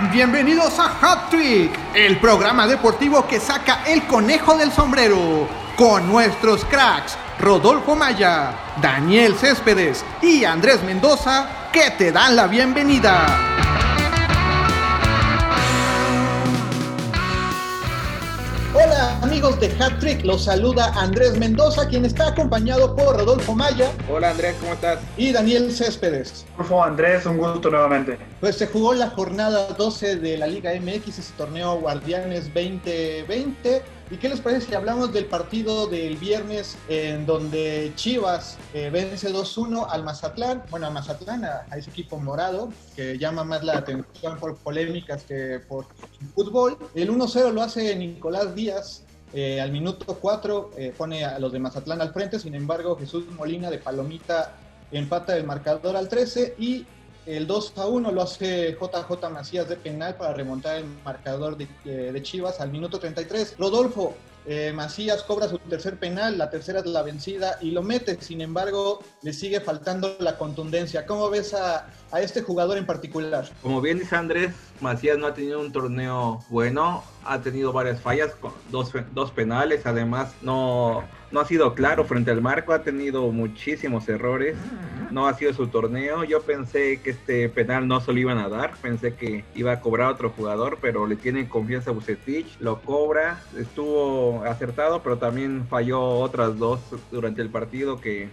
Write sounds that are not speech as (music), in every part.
Bienvenidos a Hat Trick, el programa deportivo que saca el conejo del sombrero, con nuestros cracks Rodolfo Maya, Daniel Céspedes y Andrés Mendoza, que te dan la bienvenida. Amigos de Hat Trick, los saluda Andrés Mendoza, quien está acompañado por Rodolfo Maya. Hola Andrés, ¿cómo estás? Y Daniel Céspedes. Rodolfo Andrés, un gusto nuevamente. Pues se jugó la jornada 12 de la Liga MX, ese torneo Guardianes 2020 ¿Y qué les parece si hablamos del partido del viernes en donde Chivas eh, vence 2-1 al Mazatlán? Bueno, al Mazatlán, a, ese equipo morado, que llama más la atención por polémicas que por fútbol. El 1-0 lo hace Nicolás Díaz. Eh, al minuto 4 eh, pone a los de Mazatlán al frente, sin embargo Jesús Molina de Palomita empata el marcador al 13 y el 2 a 1 lo hace JJ Macías de penal para remontar el marcador de, eh, Chivas al minuto 33. Rodolfo Macías cobra su tercer penal, la tercera es la vencida y lo mete. Sin embargo, le sigue faltando la contundencia. ¿Cómo ves a, a este jugador en particular? Como bien dice Andrés, Macías no ha tenido un torneo bueno, ha tenido varias fallas, dos, dos penales, además no, no ha sido claro frente al marco, ha tenido muchísimos errores, no ha sido su torneo. Yo pensé que este penal no se lo iban a dar, pensé que iba a cobrar otro jugador, pero le tienen confianza a Bucetich, lo cobra, estuvo acertado, pero también falló otras dos durante el partido que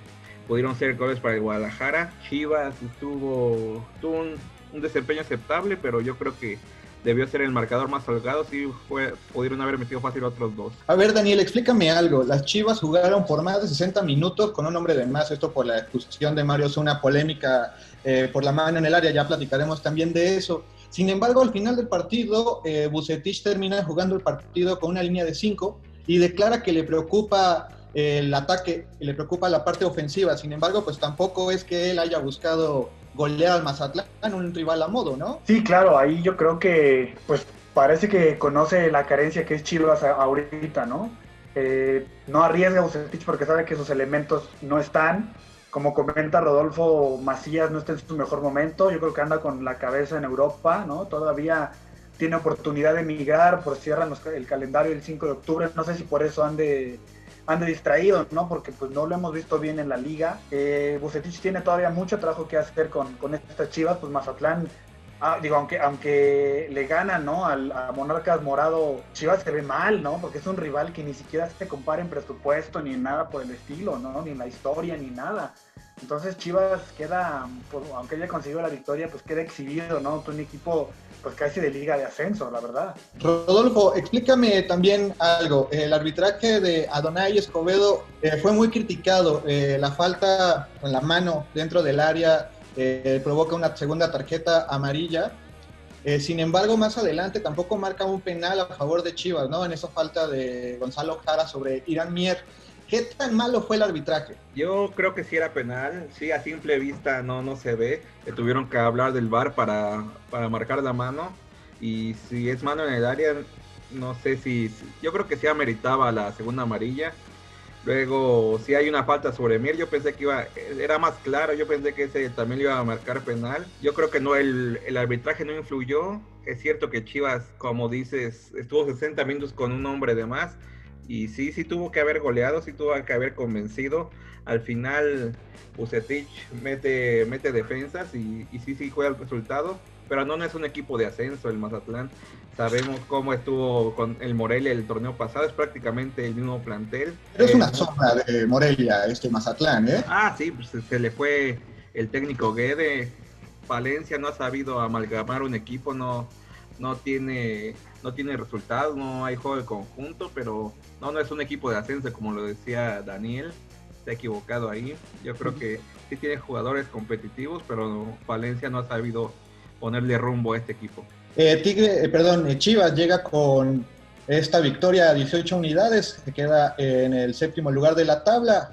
pudieron ser goles para el Guadalajara. Chivas tuvo, un, desempeño aceptable, pero yo creo que debió ser el marcador más holgado, sí fue, pudieron haber metido fácil otros dos. A ver, Daniel, explícame algo. Las Chivas jugaron por más de 60 minutos con un hombre de más, esto por la expulsión de Mario una polémica eh, por la mano en el área, ya platicaremos también de eso. Sin embargo, al final del partido, eh, Bucetich termina jugando el partido con una línea de 5 y declara que le preocupa el ataque, le preocupa la parte ofensiva. Sin embargo, pues tampoco es que él haya buscado golear al Mazatlán, un rival a modo, ¿no? Sí, claro, ahí yo creo que pues parece que conoce la carencia que es Chivas ahorita, ¿no? Eh, no arriesga a Bucetich porque sabe que sus elementos no están. Como comenta Rodolfo Macías, no está en su mejor momento. Yo creo que anda con la cabeza en Europa, ¿no? Todavía tiene oportunidad de emigrar, por cierran el calendario el 5 de octubre. No sé si por eso ande ande distraído, ¿no? Porque pues no lo hemos visto bien en la liga. Eh, Bucetich tiene todavía mucho trabajo que hacer con, con estas chivas, pues Mazatlán, ah, digo, aunque, aunque le gana, ¿no? Al, a Monarcas Morado, Chivas se ve mal, ¿no? Porque es un rival que ni siquiera se compara en presupuesto ni en nada por el estilo, ¿no? Ni en la historia, ni nada. Entonces Chivas queda, pues, aunque haya conseguido la victoria, pues queda exhibido, ¿no? Un equipo pues casi de liga de ascenso, la verdad. Rodolfo, explícame también algo. El arbitraje de Adonai Escobedo eh, fue muy criticado. Eh, la falta con la mano dentro del área eh, provoca una segunda tarjeta amarilla. sin embargo, más adelante tampoco marca un penal a favor de Chivas, ¿no? En esa falta de Gonzalo Jara sobre Irán Mier. ¿Qué tan malo fue el arbitraje? Yo creo que sí era penal, sí, a simple vista no, no se ve. tuvieron que hablar del VAR para, para marcar la mano. Y si es mano en el área, no sé si. Yo creo que sí ameritaba la segunda amarilla. Luego, si hay una falta sobre Mir, yo pensé que iba, era más claro, yo pensé que ese también iba a marcar penal. Yo creo que no, el, el arbitraje no influyó. Es cierto que Chivas, como dices, estuvo 60 minutos con un hombre de más y sí, sí tuvo que haber goleado, sí tuvo que haber convencido. Al final, Bucetich mete, mete defensas y, y sí, sí juega el resultado. Pero no, no es un equipo de ascenso el Mazatlán. Sabemos cómo estuvo con el Morelia el torneo pasado, es prácticamente el mismo plantel. Pero es una eh, sombra de Morelia, este Mazatlán, ¿eh? Ah, sí, pues se le fue el técnico Guede. Valencia no ha sabido amalgamar un equipo, no, no tiene no tiene resultados, no hay juego de conjunto, pero no, no es un equipo de ascenso, como lo decía Daniel, se ha equivocado ahí. Yo creo que sí tiene jugadores competitivos, pero Valencia no ha sabido ponerle rumbo a este equipo. Eh, Tigre, eh, perdón, eh, Chivas llega con esta victoria a 18 unidades, se queda en el séptimo lugar de la tabla,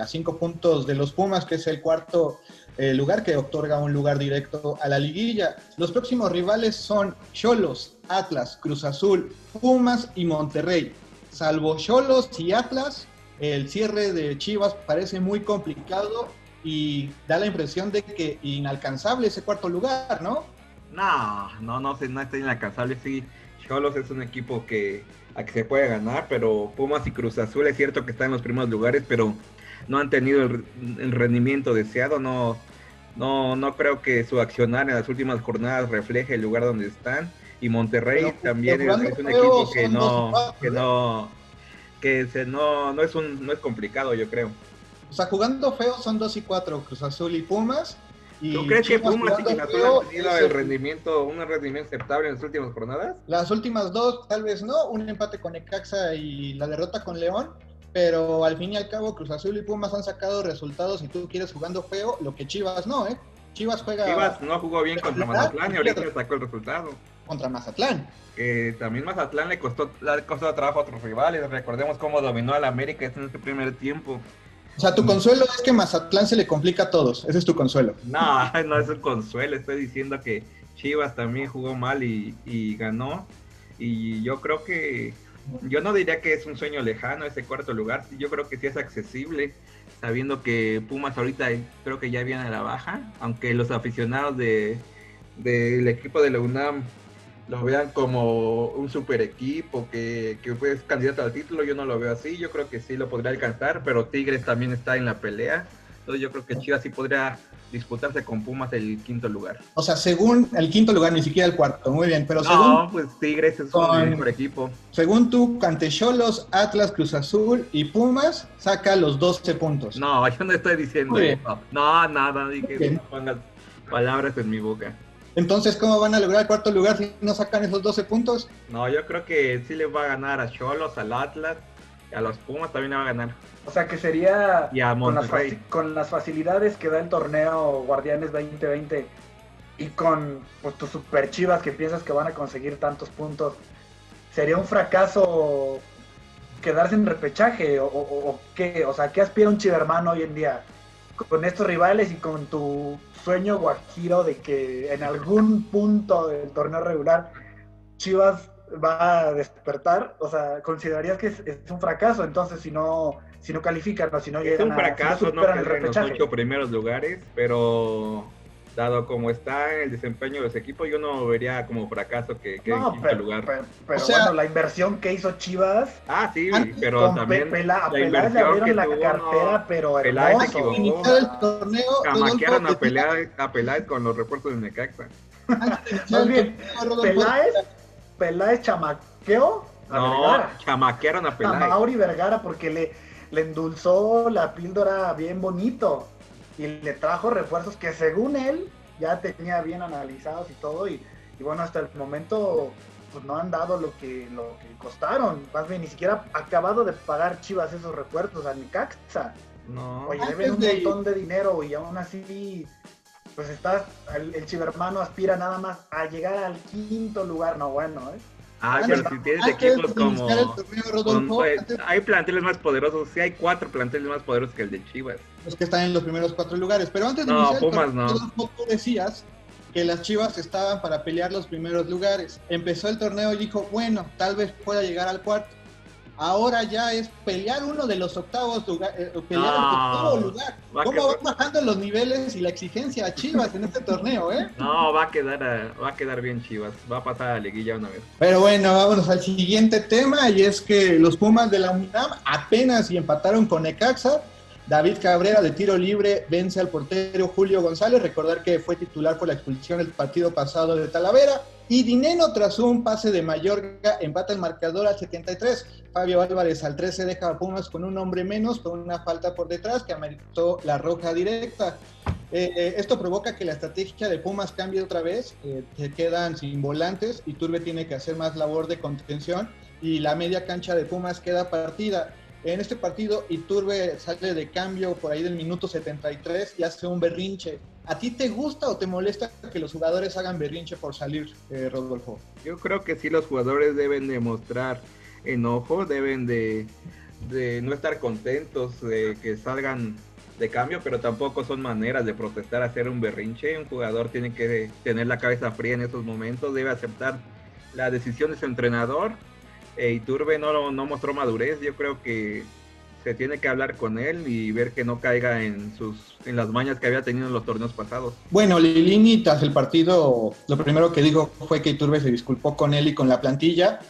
a cinco puntos de los Pumas, que es el cuarto lugar que otorga un lugar directo a la liguilla. Los próximos rivales son Cholos, Atlas, Cruz Azul, Pumas y Monterrey. Salvo Cholos y Atlas, el cierre de Chivas parece muy complicado y da la impresión de que inalcanzable ese cuarto lugar, ¿no? No, no, no, no está inalcanzable. Sí, Cholos es un equipo que a que se puede ganar, pero Pumas y Cruz Azul es cierto que están en los primeros lugares, pero no han tenido el, rendimiento deseado. No, no, no creo que su accionar en las últimas jornadas refleje el lugar donde están. Y Monterrey también es, un equipo que no, que no, que se, no, no es un, no es complicado, yo creo. O sea, jugando feo son 2 y 4, Cruz Azul y Pumas. ¿Tú crees que Pumas y Cruz Azul han tenido el rendimiento, un rendimiento aceptable en las últimas jornadas? Las últimas dos, tal vez no, un empate con Ecaxa y la derrota con León, pero al fin y al cabo Cruz Azul y Pumas han sacado resultados y tú quieres jugando feo, lo que Chivas no, ¿eh? Chivas juega... Chivas no jugó bien contra Mazatlán y ahorita sacó el resultado. Contra Mazatlán. Que también Mazatlán le costó, le costó trabajo a otros rivales, recordemos cómo dominó al América en este primer tiempo. O sea, tu consuelo es que Mazatlán se le complica a todos. Ese es tu consuelo. No, (laughs) no es un consuelo. Estoy diciendo que Chivas también jugó mal y, ganó. Y yo creo que. Yo no diría que es un sueño lejano ese cuarto lugar. Yo creo que sí es accesible. Sabiendo que Pumas ahorita creo que ya viene a la baja. Aunque los aficionados de del equipo de la UNAM lo vean como un super equipo que, que es candidato al título, yo no lo veo así, yo creo que sí lo podría alcanzar, pero Tigres también está en la pelea, entonces yo creo que Chivas sí podría disputarse con Pumas el quinto lugar. O sea, según el quinto lugar, ni siquiera el cuarto, muy bien, pero no, pues Tigres es un mejor equipo. Según tú, Cantecholos, Atlas, Cruz Azul y Pumas saca los 12 puntos. No, yo no estoy diciendo eso. No, nada, dije, no pongas palabras en mi boca. Entonces, ¿cómo van a lograr el cuarto lugar si no sacan esos 12 puntos? No, yo creo que sí les va a ganar a Cholos, al Atlas, a los Pumas también le va a ganar. O sea que sería con, las con, las facilidades que da el torneo Guardianes 2020 y con pues, tus super chivas que piensas que van a conseguir tantos puntos, ¿sería un fracaso quedarse en repechaje? ¿O, o qué? O sea, ¿qué aspira un chivermano hoy en día? Con estos rivales y con tu sueño guajiro de que en algún punto del torneo regular Chivas va a despertar, o sea, considerarías que es, un fracaso, entonces si no si no califican o si no llegan Es un fracaso, no, no en los ocho primeros lugares, pero dado como está el desempeño de ese equipo, yo no vería como fracaso que quede en quinto lugar. Pero, bueno, la inversión que hizo Chivas. Ah, sí, pero también. Pela, la inversión le la cartera, pero Peláez se equivocó. El torneo, Camaquearon a Peláez, a Peláez con los refuerzos de Necaxa. Más bien, Peláez, Peláez chamaqueó. A no, Vergara. chamaquearon a Peláez. A Mauri Vergara porque le, le endulzó la píldora bien bonito y le trajo refuerzos que según él ya tenía bien analizados y todo y, bueno hasta el momento pues no han dado lo que lo que costaron. Más bien ni siquiera ha acabado de pagar Chivas esos refuerzos a Necaxa. No. Oye deben un montón de dinero y aún así pues está el, el chivermano aspira nada más a llegar al quinto lugar. No bueno eh Ah, pero si tienes equipos como. Pues, hay planteles más poderosos. Sí, hay cuatro planteles más poderosos que el de Chivas. Los que están en los primeros cuatro lugares. Pero antes de no, iniciar Pumas no. tú decías que las Chivas estaban para pelear los primeros lugares. Empezó el torneo y dijo, bueno, tal vez pueda llegar al cuarto ahora ya es pelear uno de los octavos lugar, eh, pelear el octavo lugar. ¿Cómo van bajando los niveles y la exigencia a Chivas en este torneo, eh? No, va a quedar eh, va a quedar bien Chivas, va a pasar a la liguilla una vez. Pero bueno, vámonos al siguiente tema y es que los Pumas de la UNAM apenas y empataron con Necaxa. David Cabrera de tiro libre vence al portero Julio González. Recordar que fue titular por la expulsión el partido pasado de Talavera. Y Dineno, tras un pase de Mallorca, empata el marcador al 73. Fabio Álvarez al 13 deja a Pumas con un hombre menos, con una falta por detrás que ameritó la roja directa. Eh, eh, esto provoca que la estrategia de Pumas cambie otra vez. Eh, se quedan sin volantes y Turbe tiene que hacer más labor de contención y la media cancha de Pumas queda partida. En este partido, Iturbe sale de cambio por ahí del minuto 73 y hace un berrinche. ¿A ti te gusta o te molesta que los jugadores hagan berrinche por salir, eh, Rodolfo? Yo creo que sí los jugadores deben demostrar enojo, deben de, no estar contentos de que salgan de cambio, pero tampoco son maneras de protestar, hacer un berrinche. Un jugador tiene que tener la cabeza fría en esos momentos, debe aceptar la decisión de su entrenador e Iturbe no, no mostró madurez. Yo creo que se tiene que hablar con él y ver que no caiga en sus en las mañas que había tenido en los torneos pasados. Bueno, Lilini tras el partido lo primero que dijo fue que Iturbe se disculpó con él y con la plantilla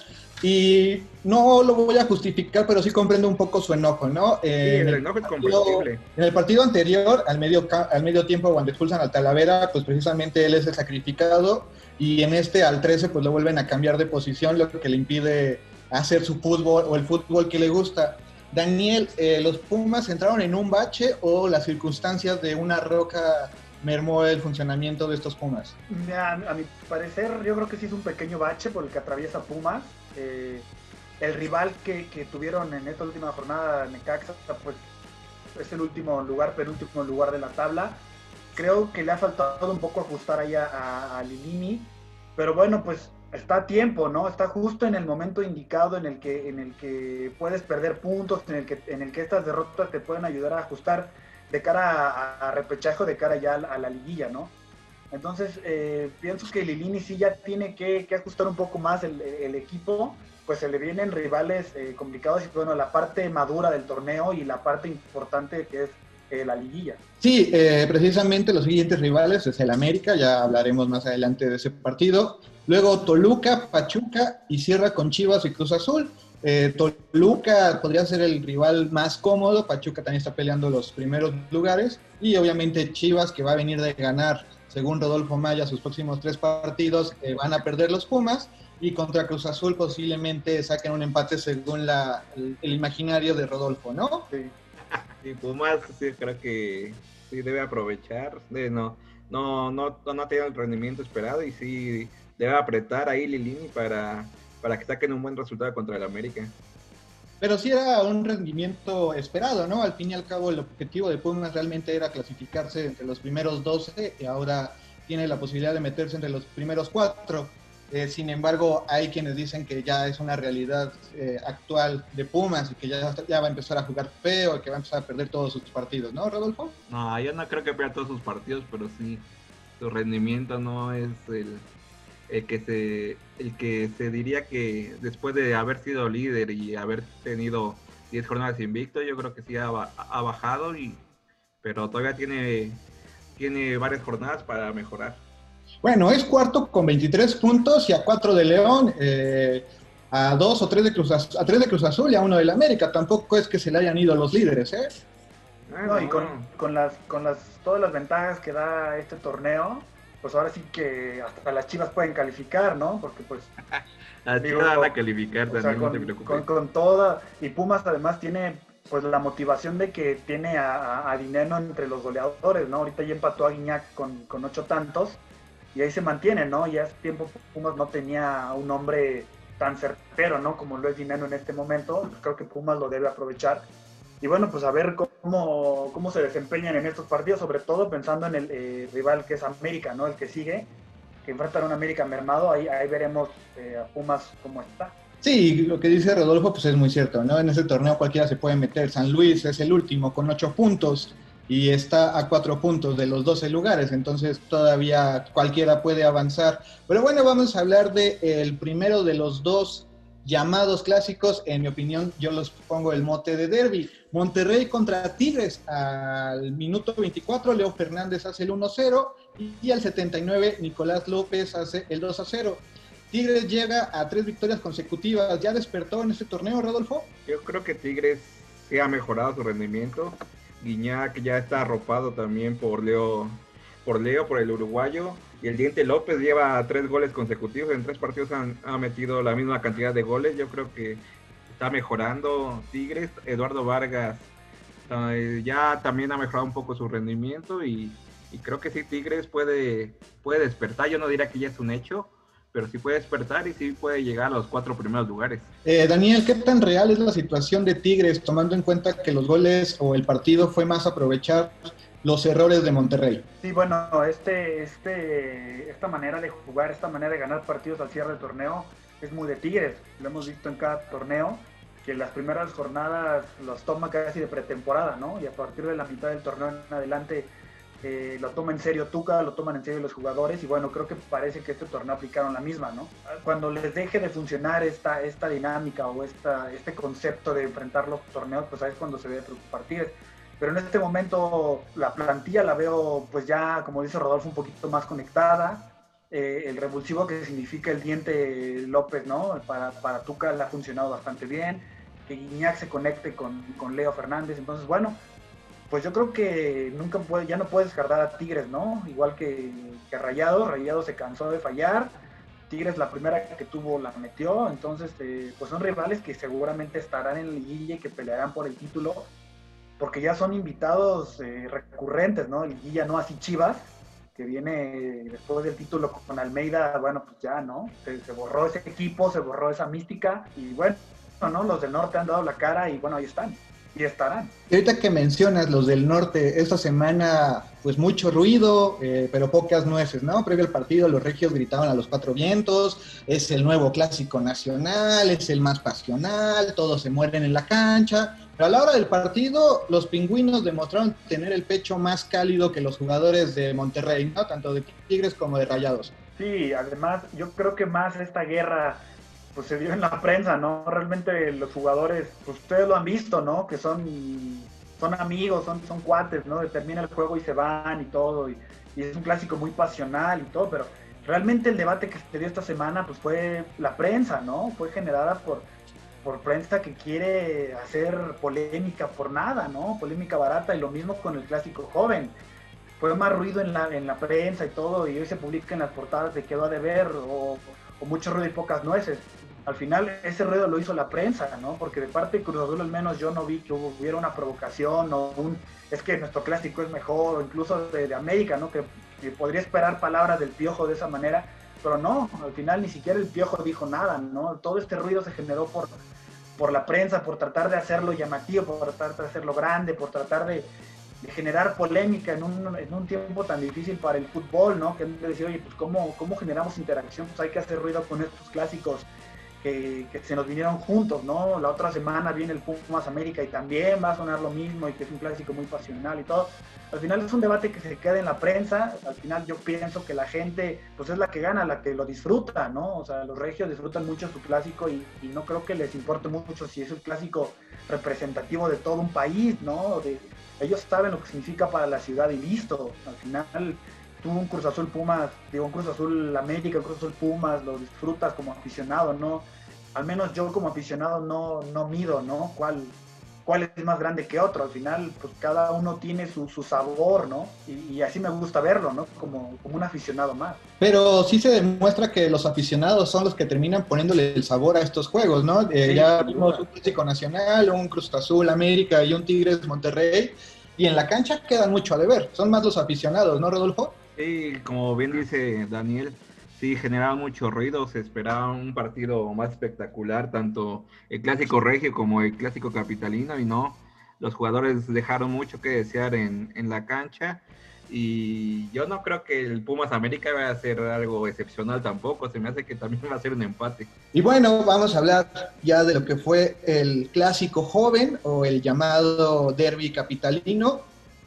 y no lo voy a justificar, pero sí comprendo un poco su enojo, ¿no? Sí, el, enojo es comprensible. En el partido anterior, al medio, al medio tiempo, cuando expulsan al Talavera, pues precisamente él es el sacrificado y en este al 13 pues lo vuelven a cambiar de posición, lo que le impide hacer su fútbol o el fútbol que le gusta. Daniel, eh, ¿los Pumas entraron en un bache o las circunstancias de una roca mermó el funcionamiento de estos Pumas? A, mi parecer, yo creo que sí es un pequeño bache por el que atraviesa Pumas. Eh, el rival que, que, tuvieron en esta última jornada, Necaxa, pues es el último lugar, penúltimo lugar de la tabla. Creo que le ha faltado un poco ajustar ahí a, a, a Lilini, pero bueno, pues está a tiempo, ¿no? Está justo en el momento indicado en el que, en el que puedes perder puntos, en el que, en el que estas derrotas te pueden ayudar a ajustar de cara a, a repechaje, de cara ya a, la liguilla, ¿no? Entonces, eh, pienso que Lilini sí ya tiene que, ajustar un poco más el, el, equipo, pues se le vienen rivales eh, complicados y bueno, la parte madura del torneo y la parte importante que es eh, la liguilla. Sí, eh, precisamente los siguientes rivales es el América, ya hablaremos más adelante de ese partido. Luego Toluca, Pachuca y cierra con Chivas y Cruz Azul. Eh, Toluca podría ser el rival más cómodo, Pachuca también está peleando los primeros lugares y obviamente Chivas que va a venir de ganar, según Rodolfo Maya, sus próximos tres partidos, eh, van a perder los Pumas y contra Cruz Azul posiblemente saquen un empate según la, el, el, imaginario de Rodolfo, ¿no? Sí. Y Pumas sí creo que sí debe aprovechar, de no, no, no, no ha tenido el rendimiento esperado y sí debe apretar ahí Lilini para, para que saquen un buen resultado contra el América. Pero sí era un rendimiento esperado, ¿no? Al fin y al cabo el objetivo de Pumas realmente era clasificarse entre los primeros 12 y ahora tiene la posibilidad de meterse entre los primeros cuatro. Eh, sin embargo, hay quienes dicen que ya es una realidad eh, actual de Pumas y que ya, va a empezar a jugar feo, que va a empezar a perder todos sus partidos, ¿no, Rodolfo? No, yo no creo que pierda todos sus partidos, pero sí, su rendimiento no es el, el que se el que se diría que después de haber sido líder y haber tenido 10 jornadas invicto, yo creo que sí ha, ha, bajado y pero todavía tiene tiene varias jornadas para mejorar. Bueno, es cuarto con 23 puntos y a 4 de León, eh, a 2 o 3 de Cruz Azul, a 3 de Cruz Azul y a 1 del América. Tampoco es que se le hayan ido los líderes, ¿eh? No, y con, con, las, con las, todas las ventajas que da este torneo, pues ahora sí que hasta las chivas pueden calificar, ¿no? Porque pues... (laughs) las chivas van a calificar también, o sea, con, no te preocupes. Con, con, toda... Y Pumas además tiene pues la motivación de que tiene a, a, a Dineno entre los goleadores, ¿no? Ahorita ya empató a Guiñac con, con ocho tantos y ahí se mantiene, ¿no? Ya hace tiempo Pumas no tenía un hombre tan certero, ¿no? Como lo es Dineno en este momento. Creo que Pumas lo debe aprovechar. Y bueno, pues a ver cómo, cómo se desempeñan en estos partidos, sobre todo pensando en el eh, rival que es América, ¿no? El que sigue, que enfrenta a un América mermado. Ahí, ahí veremos eh, a Pumas cómo está. Sí, lo que dice Rodolfo pues es muy cierto, ¿no? En ese torneo cualquiera se puede meter. San Luis es el último con ocho puntos y está a cuatro puntos de los 12 lugares, entonces todavía cualquiera puede avanzar. Pero bueno, vamos a hablar del el primero de los dos llamados clásicos, en mi opinión yo los pongo el mote de derby. Monterrey contra Tigres al minuto 24, Leo Fernández hace el 1-0 y al 79 Nicolás López hace el 2-0. Tigres llega a tres victorias consecutivas, ¿ya despertó en este torneo, Rodolfo? Yo creo que Tigres sí ha mejorado su rendimiento, Guiñac ya está arropado también por Leo, por Leo, por el uruguayo. Y el Diente López lleva tres goles consecutivos. En tres partidos han, ha metido la misma cantidad de goles. Yo creo que está mejorando Tigres. Eduardo Vargas uh, ya también ha mejorado un poco su rendimiento. Y, y, creo que sí, Tigres puede, puede despertar. Yo no diría que ya es un hecho. Pero sí puede despertar y sí puede llegar a los cuatro primeros lugares. Eh, Daniel, ¿qué tan real es la situación de Tigres, tomando en cuenta que los goles o el partido fue más aprovechar los errores de Monterrey. Sí, bueno, este, este, esta manera de jugar, esta manera de ganar partidos al cierre del torneo es muy de Tigres. Lo hemos visto en cada torneo, que las primeras jornadas los toma casi de pretemporada, ¿no? Y a partir de la mitad del torneo en adelante lo toma en serio Tuca, lo toman en serio los jugadores y bueno, creo que parece que este torneo aplicaron la misma, ¿no? Cuando les deje de funcionar esta, esta dinámica o esta, este concepto de enfrentar los torneos, pues ahí es cuando se debe Tigres. Pero en este momento la plantilla la veo pues ya, como dice Rodolfo, un poquito más conectada. Eh, el revulsivo que significa el diente López, ¿no? Para, para Tuca le ha funcionado bastante bien. Que Guiñac se conecte con, con Leo Fernández. Entonces, bueno, pues yo creo que nunca puede, ya no puedes descartar a Tigres, ¿no? Igual que, que Rayado, Rayado se cansó de fallar, Tigres la primera que tuvo la metió, entonces eh, pues son rivales que seguramente estarán en liguilla y que pelearán por el título, porque ya son invitados eh, recurrentes, ¿no? Liguilla no así Chivas, que viene después del título con Almeida, bueno, pues ya, ¿no? Se, se borró ese equipo, se borró esa mística y bueno, ¿no? Los del norte han dado la cara y bueno, ahí están y estarán. Y ahorita que mencionas los del norte, esta semana, pues mucho ruido, eh, pero pocas nueces, ¿no? Previo al partido, los regios gritaban a los cuatro vientos, es el nuevo clásico nacional, es el más pasional, todos se mueren en la cancha. Pero a la hora del partido, los pingüinos demostraron tener el pecho más cálido que los jugadores de Monterrey, ¿no? Tanto de Tigres como de Rayados. Sí, además, yo creo que más esta guerra pues se dio en la prensa, ¿no? Realmente los jugadores, pues ustedes lo han visto, ¿no? Que son, son amigos, son, son cuates, ¿no? Termina el juego y se van y todo, y, es un clásico muy pasional y todo, pero realmente el debate que se dio esta semana, pues fue la prensa, ¿no? Fue generada por, por prensa que quiere hacer polémica por nada, ¿no? Polémica barata y lo mismo con el clásico joven. Fue más ruido en la, en la prensa y todo, y hoy se publica en las portadas de quedó a deber o, o mucho ruido y pocas nueces al final ese ruido lo hizo la prensa, ¿no? Porque de parte de Cruz Azul al menos yo no vi que hubiera una provocación o un, es que nuestro clásico es mejor, o incluso de, América, ¿no? Que, podría esperar palabras del Piojo de esa manera, pero no, al final ni siquiera el Piojo dijo nada, ¿no? Todo este ruido se generó por, por la prensa, por tratar de hacerlo llamativo, por tratar de hacerlo grande, por tratar de, generar polémica en un, en un, tiempo tan difícil para el fútbol, ¿no? Que decir, oye, pues ¿cómo, ¿cómo generamos interacción? Pues hay que hacer ruido con estos clásicos que, se nos vinieron juntos, ¿no? La otra semana viene el Pumas América y también va a sonar lo mismo y que es un clásico muy pasional y todo. Al final es un debate que se queda en la prensa, al final yo pienso que la gente pues es la que gana, la que lo disfruta, ¿no? O sea, los regios disfrutan mucho su clásico y, no creo que les importe mucho si es un clásico representativo de todo un país, ¿no? De, ellos saben lo que significa para la ciudad y listo. Al final tú un Cruz Azul Pumas, digo un Cruz Azul América, un Cruz Azul Pumas, lo disfrutas como aficionado, ¿no? Al menos yo como aficionado no, no mido, ¿no? ¿Cuál, cuál es más grande que otro. Al final, pues cada uno tiene su, sabor, ¿no? Y, así me gusta verlo, ¿no? Como, como un aficionado más. Pero sí se demuestra que los aficionados son los que terminan poniéndole el sabor a estos juegos, ¿no? Eh, ya vimos un clásico nacional, un Cruz Azul América y un Tigres Monterrey. Y en la cancha quedan mucho a deber. Son más los aficionados, ¿no, Rodolfo? Sí, como bien dice Daniel, sí generaba mucho ruido, se esperaba un partido más espectacular, tanto el clásico regio como el clásico capitalino, y no, los jugadores dejaron mucho que desear en, en la cancha. Y yo no creo que el Pumas América vaya a ser algo excepcional tampoco. Se me hace que también (laughs) va a ser un empate. Y bueno, vamos a hablar ya de lo que fue el clásico joven o el llamado derby capitalino.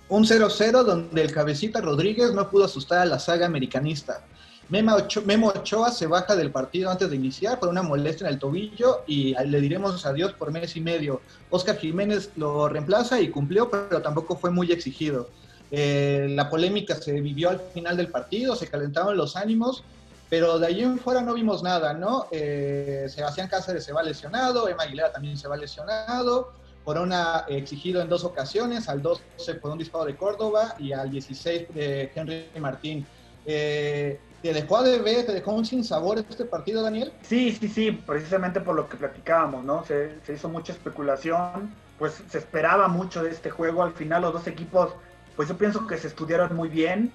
Un 0-0 donde el cabecita Rodríguez no pudo asustar a la saga americanista. Memo Ochoa se baja del partido antes de iniciar por una molestia en el tobillo y le diremos adiós por mes y medio. Oscar Jiménez lo reemplaza y cumplió, pero tampoco fue muy exigido. Eh, la polémica se vivió al final del partido, se calentaron los ánimos, pero de allí en fuera no vimos nada, ¿no? Eh, Sebastián Cáceres se va lesionado, Emma Aguilera también se va lesionado, Corona exigido en dos ocasiones, al 12 por un disparo de Córdoba y al 16 de Henry Martín. Eh, ¿Te dejó de ver, te dejó un sinsabor este partido, Daniel? Sí, sí, sí, precisamente por lo que platicábamos, ¿no? Se, hizo mucha especulación, pues se esperaba mucho de este juego. Al final los dos equipos, pues yo pienso que se estudiaron muy bien,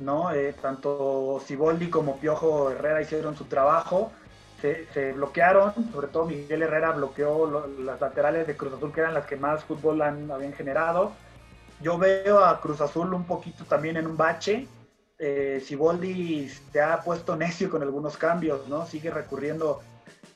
¿no? Eh, tanto Siboldi como Piojo Herrera hicieron su trabajo. Se, bloquearon, sobre todo Miguel Herrera bloqueó las laterales de Cruz Azul, que eran las que más fútbol han, habían generado. Yo veo a Cruz Azul un poquito también en un bache, eh, Siboldi se ha puesto necio con algunos cambios, ¿no? Sigue recurriendo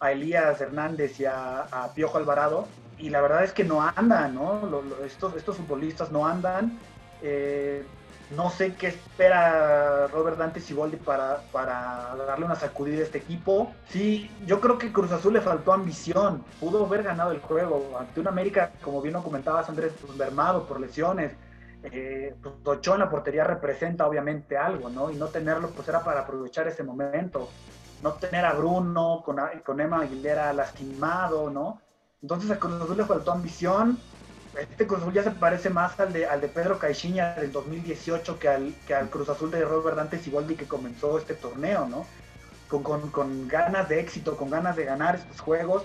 a Elías Hernández y a, Piojo Alvarado, y la verdad es que no andan, ¿no? estos, estos futbolistas no andan. Eh, No sé qué espera Robert Dante Siboldi para, para darle una sacudida a este equipo. Sí, yo creo que Cruz Azul le faltó ambición. Pudo haber ganado el juego ante un América, como bien lo comentabas, Andrés, pues, mermado por lesiones. Eh, pues en la portería representa obviamente algo, ¿no? Y no tenerlo, pues era para aprovechar ese momento. No tener a Bruno con, con Emma Aguilera lastimado, ¿no? Entonces a Cruz Azul le faltó ambición este Cruz Azul ya se parece más al de, al de Pedro Caixinha del 2018 que al, que al Cruz Azul de Robert Dante Siboldi que comenzó este torneo, ¿no? Con, con, con, ganas de éxito, con ganas de ganar estos juegos.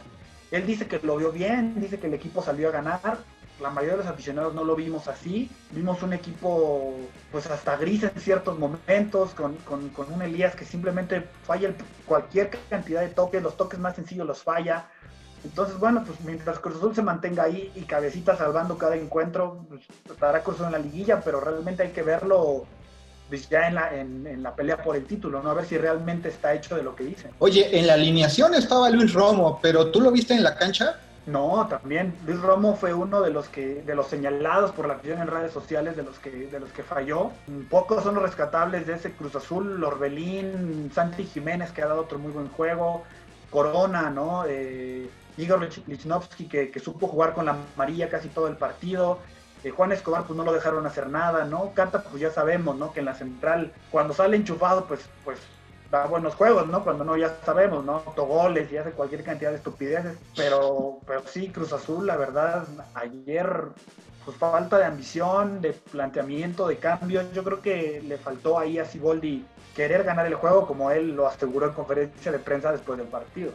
Él dice que lo vio bien, dice que el equipo salió a ganar. La mayoría de los aficionados no lo vimos así. Vimos un equipo, pues hasta gris en ciertos momentos, con, con, con un Elías que simplemente falla cualquier cantidad de toques, los toques más sencillos los falla entonces, bueno, pues mientras Cruz Azul se mantenga ahí y cabecita salvando cada encuentro, pues, estará Cruz Azul en la liguilla, pero realmente hay que verlo pues, ya en la, en, la pelea por el título, ¿no? A ver si realmente está hecho de lo que dicen. Oye, en la alineación estaba Luis Romo, pero ¿tú lo viste en la cancha? No, también Luis Romo fue uno de los que de los señalados por la afición en redes sociales de los que de los que falló. Pocos son los rescatables de ese Cruz Azul, Lorbelín, Santi Jiménez que ha dado otro muy buen juego, Corona, ¿no? Eh, Igor Lichnowsky, que, que, supo jugar con la amarilla casi todo el partido. Eh, Juan Escobar, pues no lo dejaron hacer nada, ¿no? Canta, pues ya sabemos, ¿no? Que en la central, cuando sale enchufado, pues, pues da buenos juegos, ¿no? Cuando no, ya sabemos, ¿no? Autogoles y hace cualquier cantidad de estupideces. Pero, pero sí, Cruz Azul, la verdad, ayer, pues falta de ambición, de planteamiento, de cambio. Yo creo que le faltó ahí a Siboldi querer ganar el juego, como él lo aseguró en conferencia de prensa después del partido.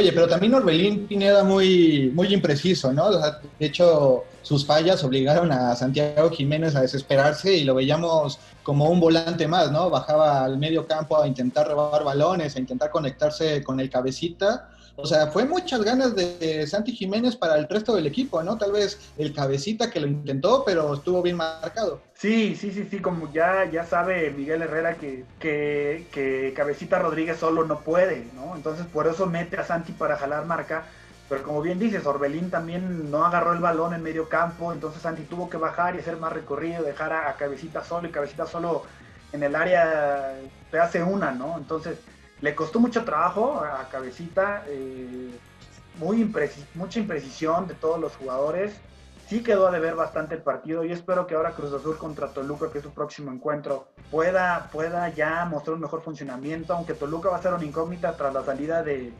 Oye, pero también Orbelín Pineda muy, muy impreciso, ¿no? de hecho, sus fallas obligaron a Santiago Jiménez a desesperarse y lo veíamos como un volante más, ¿no? Bajaba al medio campo a intentar robar balones, a intentar conectarse con el cabecita o sea, fue muchas ganas de Santi Jiménez para el resto del equipo, ¿no? Tal vez el cabecita que lo intentó, pero estuvo bien marcado. Sí, sí, sí, sí, como ya, ya sabe Miguel Herrera que, que, que Cabecita Rodríguez solo no puede, ¿no? Entonces por eso mete a Santi para jalar marca. Pero como bien dices, Orbelín también no agarró el balón en medio campo, entonces Santi tuvo que bajar y hacer más recorrido, dejar a, a Cabecita solo y Cabecita solo en el área te hace una, ¿no? Entonces le costó mucho trabajo a Cabecita, eh, muy mucha imprecisión de todos los jugadores. Sí quedó a deber bastante el partido y espero que ahora Cruz Azul contra Toluca, que es su próximo encuentro, pueda, pueda ya mostrar un mejor funcionamiento, aunque Toluca va a ser una incógnita tras la salida de,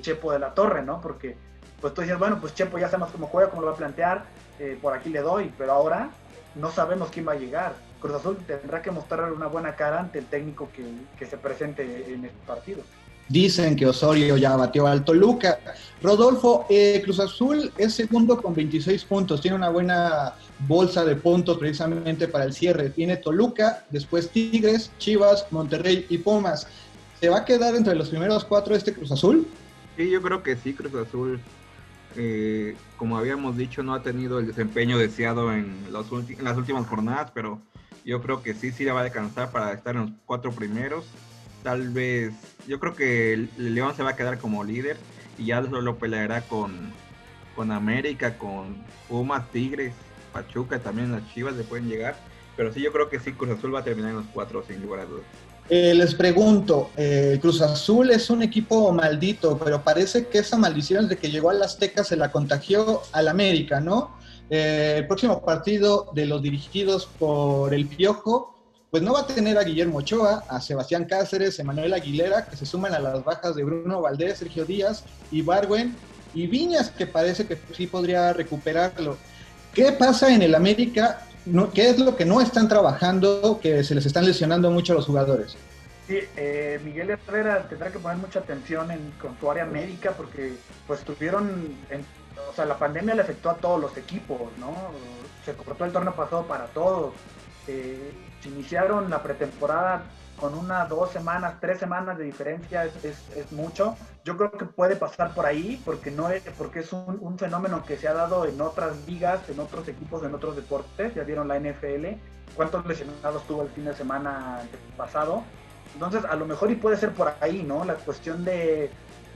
Chepo de la Torre, ¿no? Porque pues tú dices, bueno, pues Chepo ya sabemos cómo juega, cómo lo va a plantear, eh, por aquí le doy, pero ahora no sabemos quién va a llegar. Cruz Azul tendrá que mostrar una buena cara ante el técnico que, se presente en este partido. Dicen que Osorio ya batió al Toluca. Rodolfo, eh, Cruz Azul es segundo con 26 puntos, tiene una buena bolsa de puntos precisamente para el cierre. Tiene Toluca, después Tigres, Chivas, Monterrey y Pumas. ¿Se va a quedar entre los primeros cuatro este Cruz Azul? Sí, yo creo que sí, Cruz Azul eh, como habíamos dicho, no ha tenido el desempeño deseado en, las últimas jornadas, pero yo creo que sí, sí le va a alcanzar para estar en los cuatro primeros. Tal vez, yo creo que León se va a quedar como líder y ya lo peleará con, con América, con Pumas, Tigres, Pachuca, también las Chivas le pueden llegar. Pero sí, yo creo que sí, Cruz Azul va a terminar en los cuatro, sin lugar a dudas. Eh, les pregunto, eh, Cruz Azul es un equipo maldito, pero parece que esa maldición de que llegó al Azteca se la contagió al América, ¿no? Eh, el próximo partido de los dirigidos por el Piojo, pues no va a tener a Guillermo Ochoa, a Sebastián Cáceres, Emanuel Aguilera, que se suman a las bajas de Bruno Valdés, Sergio Díaz y Barwen, y Viñas, que parece que sí podría recuperarlo. ¿Qué pasa en el América ¿qué es lo que no están trabajando que se les están lesionando mucho a los jugadores? Sí, eh, Miguel Herrera tendrá que poner mucha atención en, con su área médica porque pues tuvieron, o sea, la pandemia le afectó a todos los equipos, ¿no? Se cortó el torneo pasado para todos. Eh, se iniciaron la pretemporada con una, dos semanas, tres semanas de diferencia es, es, mucho. Yo creo que puede pasar por ahí porque, no es, porque es un, un, fenómeno que se ha dado en otras ligas, en otros equipos, en otros deportes. Ya vieron la NFL, cuántos lesionados tuvo el fin de semana pasado. Entonces, a lo mejor y puede ser por ahí, ¿no? La cuestión de,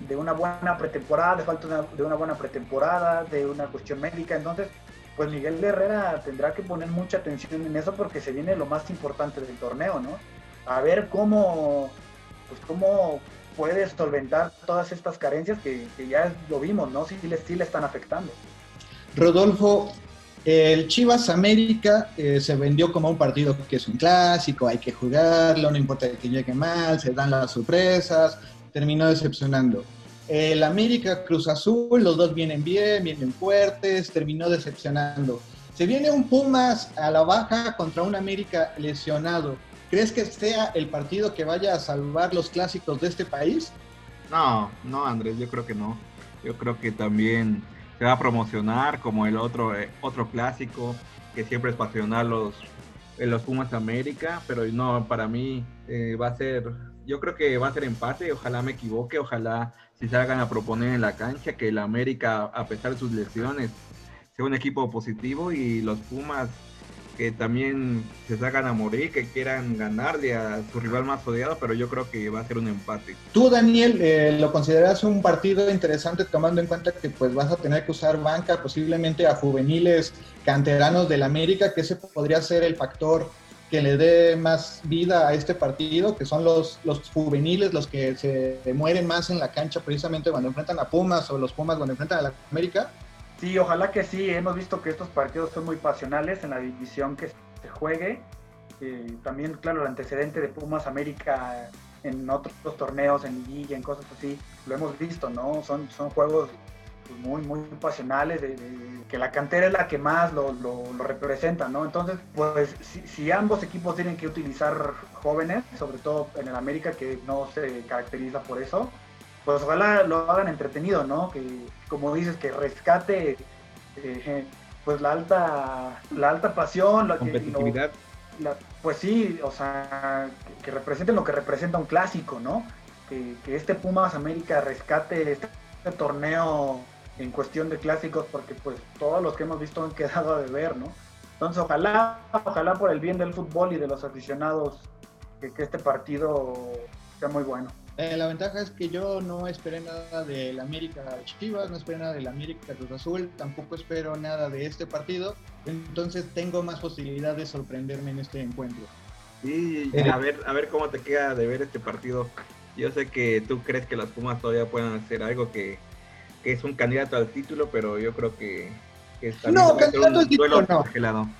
de una buena pretemporada, de falta de una buena pretemporada, de una cuestión médica. Entonces, pues Miguel Herrera tendrá que poner mucha atención en eso porque se viene lo más importante del torneo, ¿no? A ver cómo, pues cómo puede solventar todas estas carencias que, ya lo vimos, ¿no? Sí, están afectando. Rodolfo, el Chivas América eh, se vendió como un partido que es un clásico, hay que jugarlo, no importa que llegue mal, se dan las sorpresas, terminó decepcionando. El América Cruz Azul, los dos vienen bien, vienen fuertes, terminó decepcionando. Se viene un Pumas a la baja contra un América lesionado. ¿Crees que sea el partido que vaya a salvar los clásicos de este país? No, no, Andrés, yo creo que no. Yo creo que también se va a promocionar como el otro, eh, otro clásico que siempre es pasional los, los Pumas América, pero no, para mí eh, va a ser, yo creo que va a ser empate, ojalá me equivoque, ojalá si se hagan a proponer en la cancha que el América, a pesar de sus lesiones, sea un equipo positivo y los Pumas que también se sacan a morir, que quieran ganarle a su rival más odiado, pero yo creo que va a ser un empate. Tú, Daniel, eh, ¿lo consideras un partido interesante tomando en cuenta que pues vas a tener que usar banca posiblemente a juveniles canteranos del América, que ese podría ser el factor que le dé más vida a este partido, que son los, los juveniles los que se mueren más en la cancha precisamente cuando enfrentan a Pumas o los Pumas cuando enfrentan a la América? Sí, ojalá que sí. Hemos visto que estos partidos son muy pasionales en la división que se juegue. También, claro, el antecedente de Pumas América en otros torneos, en liguilla, en cosas así, lo hemos visto, ¿no? Son, son juegos pues, muy, muy pasionales, de, que la cantera es la que más lo, lo, representa, ¿no? Entonces, pues si, si, ambos equipos tienen que utilizar jóvenes, sobre todo en el América, que no se caracteriza por eso, pues ojalá lo hagan entretenido, ¿no? Que como dices, que rescate eh, pues la alta, la alta pasión, la competitividad. pues sí, o sea, que, representen lo que representa un clásico, ¿no? Que, este Pumas América rescate este, torneo en cuestión de clásicos, porque pues todos los que hemos visto han quedado a deber, ¿no? Entonces ojalá, ojalá por el bien del fútbol y de los aficionados, que, que este partido sea muy bueno. Eh, la ventaja es que yo no esperé nada del América Chivas, no esperé nada del América Cruz Azul, tampoco espero nada de este partido, entonces tengo más posibilidad de sorprenderme en este encuentro. Sí, eh, a ver, a ver cómo te queda de ver este partido. Yo sé que tú crees que las Pumas todavía pueden hacer algo que, es un candidato al título, pero yo creo que, está no, candidato al título no.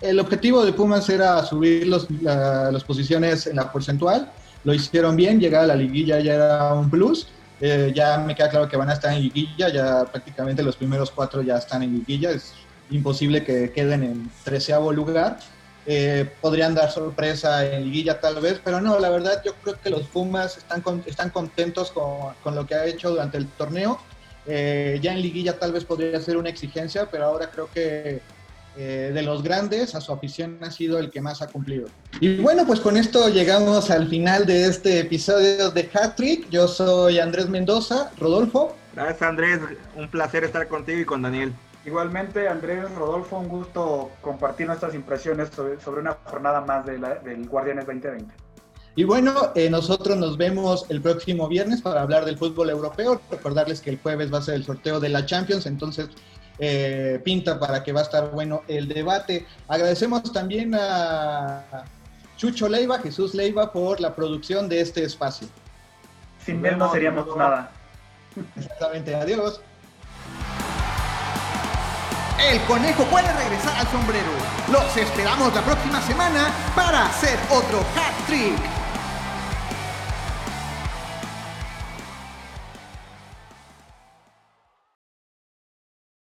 El objetivo de Pumas era subir los, las posiciones en la porcentual lo hicieron bien, llegar a la liguilla ya era un plus. Eh, ya me queda claro que van a estar en liguilla, ya prácticamente los primeros cuatro ya están en liguilla, es imposible que queden en treceavo lugar. Eh, podrían dar sorpresa en liguilla tal vez, pero no, la verdad yo creo que los Pumas están, están contentos con, con, lo que ha hecho durante el torneo. Eh, ya en liguilla tal vez podría ser una exigencia, pero ahora creo que eh, de los grandes, a su afición ha sido el que más ha cumplido. Y bueno, pues con esto llegamos al final de este episodio de Hat Trick. Yo soy Andrés Mendoza, Rodolfo. Gracias Andrés, un placer estar contigo y con Daniel. Igualmente, Andrés, Rodolfo, un gusto compartir nuestras impresiones sobre, una jornada más de del Guardianes 2020. Y bueno, eh, nosotros nos vemos el próximo viernes para hablar del fútbol europeo. Recordarles que el jueves va a ser el sorteo de la Champions, entonces eh, pinta para que va a estar bueno el debate. Agradecemos también a Chucho Leiva, Jesús Leiva, por la producción de este espacio. Sin él no seríamos nada. Exactamente, adiós. El conejo puede regresar al sombrero. Los esperamos la próxima semana para hacer otro hat trick.